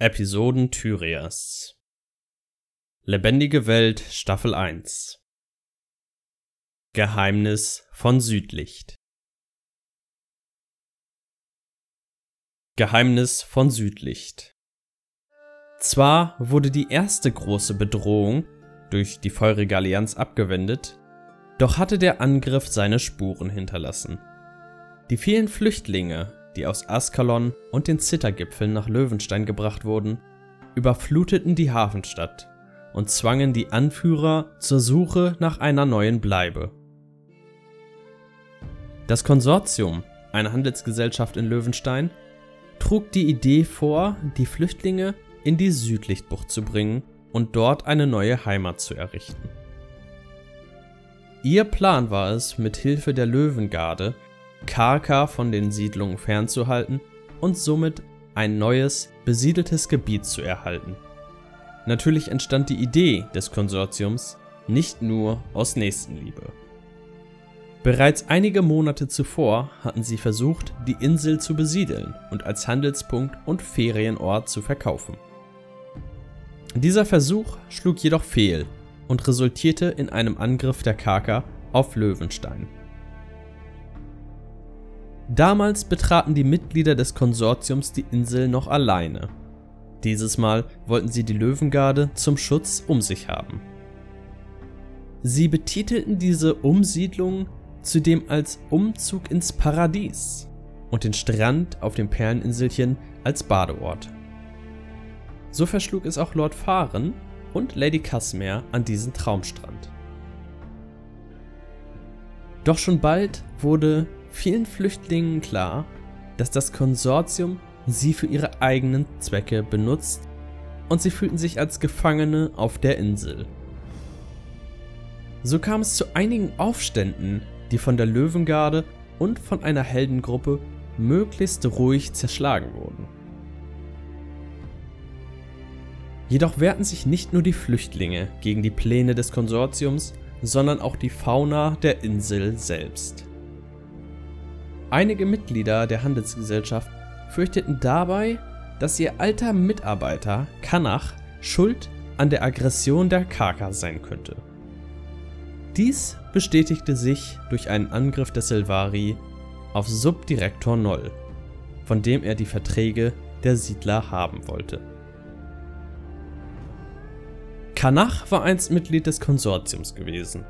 Episoden Tyrias. Lebendige Welt Staffel 1 Geheimnis von Südlicht. Geheimnis von Südlicht. Zwar wurde die erste große Bedrohung durch die feurige Allianz abgewendet, doch hatte der Angriff seine Spuren hinterlassen. Die vielen Flüchtlinge, die aus Askalon und den Zittergipfeln nach Löwenstein gebracht wurden, überfluteten die Hafenstadt und zwangen die Anführer zur Suche nach einer neuen Bleibe. Das Konsortium, eine Handelsgesellschaft in Löwenstein, trug die Idee vor, die Flüchtlinge in die Südlichtbucht zu bringen und dort eine neue Heimat zu errichten. Ihr Plan war es, mit Hilfe der Löwengarde Karka von den Siedlungen fernzuhalten und somit ein neues, besiedeltes Gebiet zu erhalten. Natürlich entstand die Idee des Konsortiums nicht nur aus Nächstenliebe. Bereits einige Monate zuvor hatten sie versucht, die Insel zu besiedeln und als Handelspunkt und Ferienort zu verkaufen. Dieser Versuch schlug jedoch fehl und resultierte in einem Angriff der Karka auf Löwenstein. Damals betraten die Mitglieder des Konsortiums die Insel noch alleine. Dieses Mal wollten sie die Löwengarde zum Schutz um sich haben. Sie betitelten diese Umsiedlung zudem als Umzug ins Paradies und den Strand auf dem Perleninselchen als Badeort. So verschlug es auch Lord Fahren und Lady Casimir an diesen Traumstrand. Doch schon bald wurde vielen Flüchtlingen klar, dass das Konsortium sie für ihre eigenen Zwecke benutzt und sie fühlten sich als Gefangene auf der Insel. So kam es zu einigen Aufständen, die von der Löwengarde und von einer Heldengruppe möglichst ruhig zerschlagen wurden. Jedoch wehrten sich nicht nur die Flüchtlinge gegen die Pläne des Konsortiums, sondern auch die Fauna der Insel selbst. Einige Mitglieder der Handelsgesellschaft fürchteten dabei, dass ihr alter Mitarbeiter Kanach schuld an der Aggression der Kaka sein könnte. Dies bestätigte sich durch einen Angriff der Silvari auf Subdirektor Noll, von dem er die Verträge der Siedler haben wollte. Kanach war einst Mitglied des Konsortiums gewesen.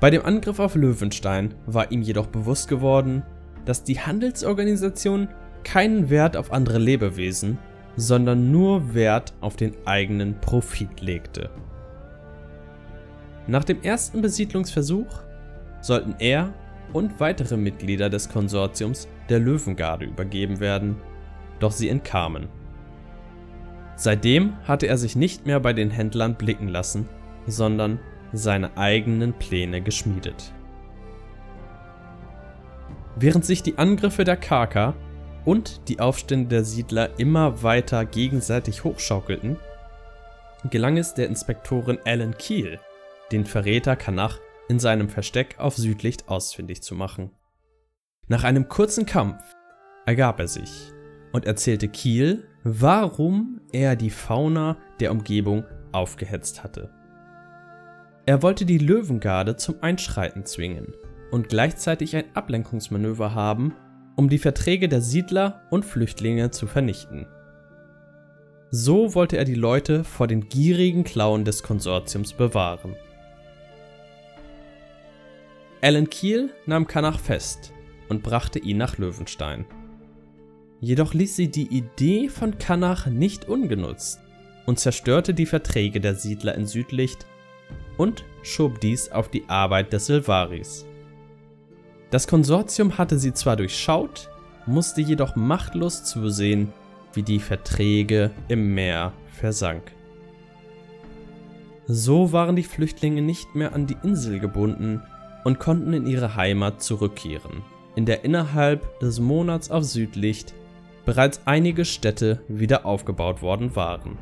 Bei dem Angriff auf Löwenstein war ihm jedoch bewusst geworden, dass die Handelsorganisation keinen Wert auf andere Lebewesen, sondern nur Wert auf den eigenen Profit legte. Nach dem ersten Besiedlungsversuch sollten er und weitere Mitglieder des Konsortiums der Löwengarde übergeben werden, doch sie entkamen. Seitdem hatte er sich nicht mehr bei den Händlern blicken lassen, sondern seine eigenen Pläne geschmiedet. Während sich die Angriffe der Karka und die Aufstände der Siedler immer weiter gegenseitig hochschaukelten, gelang es der Inspektorin Alan Keel, den Verräter Kanach in seinem Versteck auf Südlicht ausfindig zu machen. Nach einem kurzen Kampf ergab er sich und erzählte Kiel, warum er die Fauna der Umgebung aufgehetzt hatte. Er wollte die Löwengarde zum Einschreiten zwingen und gleichzeitig ein Ablenkungsmanöver haben, um die Verträge der Siedler und Flüchtlinge zu vernichten. So wollte er die Leute vor den gierigen Klauen des Konsortiums bewahren. Alan Kiel nahm Kanach fest und brachte ihn nach Löwenstein. Jedoch ließ sie die Idee von Kanach nicht ungenutzt und zerstörte die Verträge der Siedler in Südlicht und schob dies auf die Arbeit des Silvaris. Das Konsortium hatte sie zwar durchschaut, musste jedoch machtlos zusehen, wie die Verträge im Meer versank. So waren die Flüchtlinge nicht mehr an die Insel gebunden und konnten in ihre Heimat zurückkehren, in der innerhalb des Monats auf Südlicht bereits einige Städte wieder aufgebaut worden waren.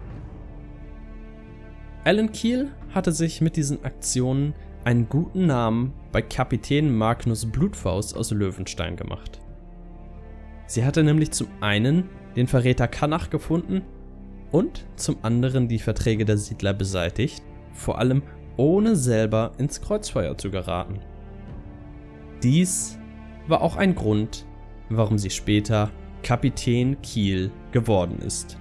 Alan Keel hatte sich mit diesen Aktionen einen guten Namen bei Kapitän Magnus Blutfaust aus Löwenstein gemacht. Sie hatte nämlich zum einen den Verräter Kanach gefunden und zum anderen die Verträge der Siedler beseitigt, vor allem ohne selber ins Kreuzfeuer zu geraten. Dies war auch ein Grund, warum sie später Kapitän Kiel geworden ist.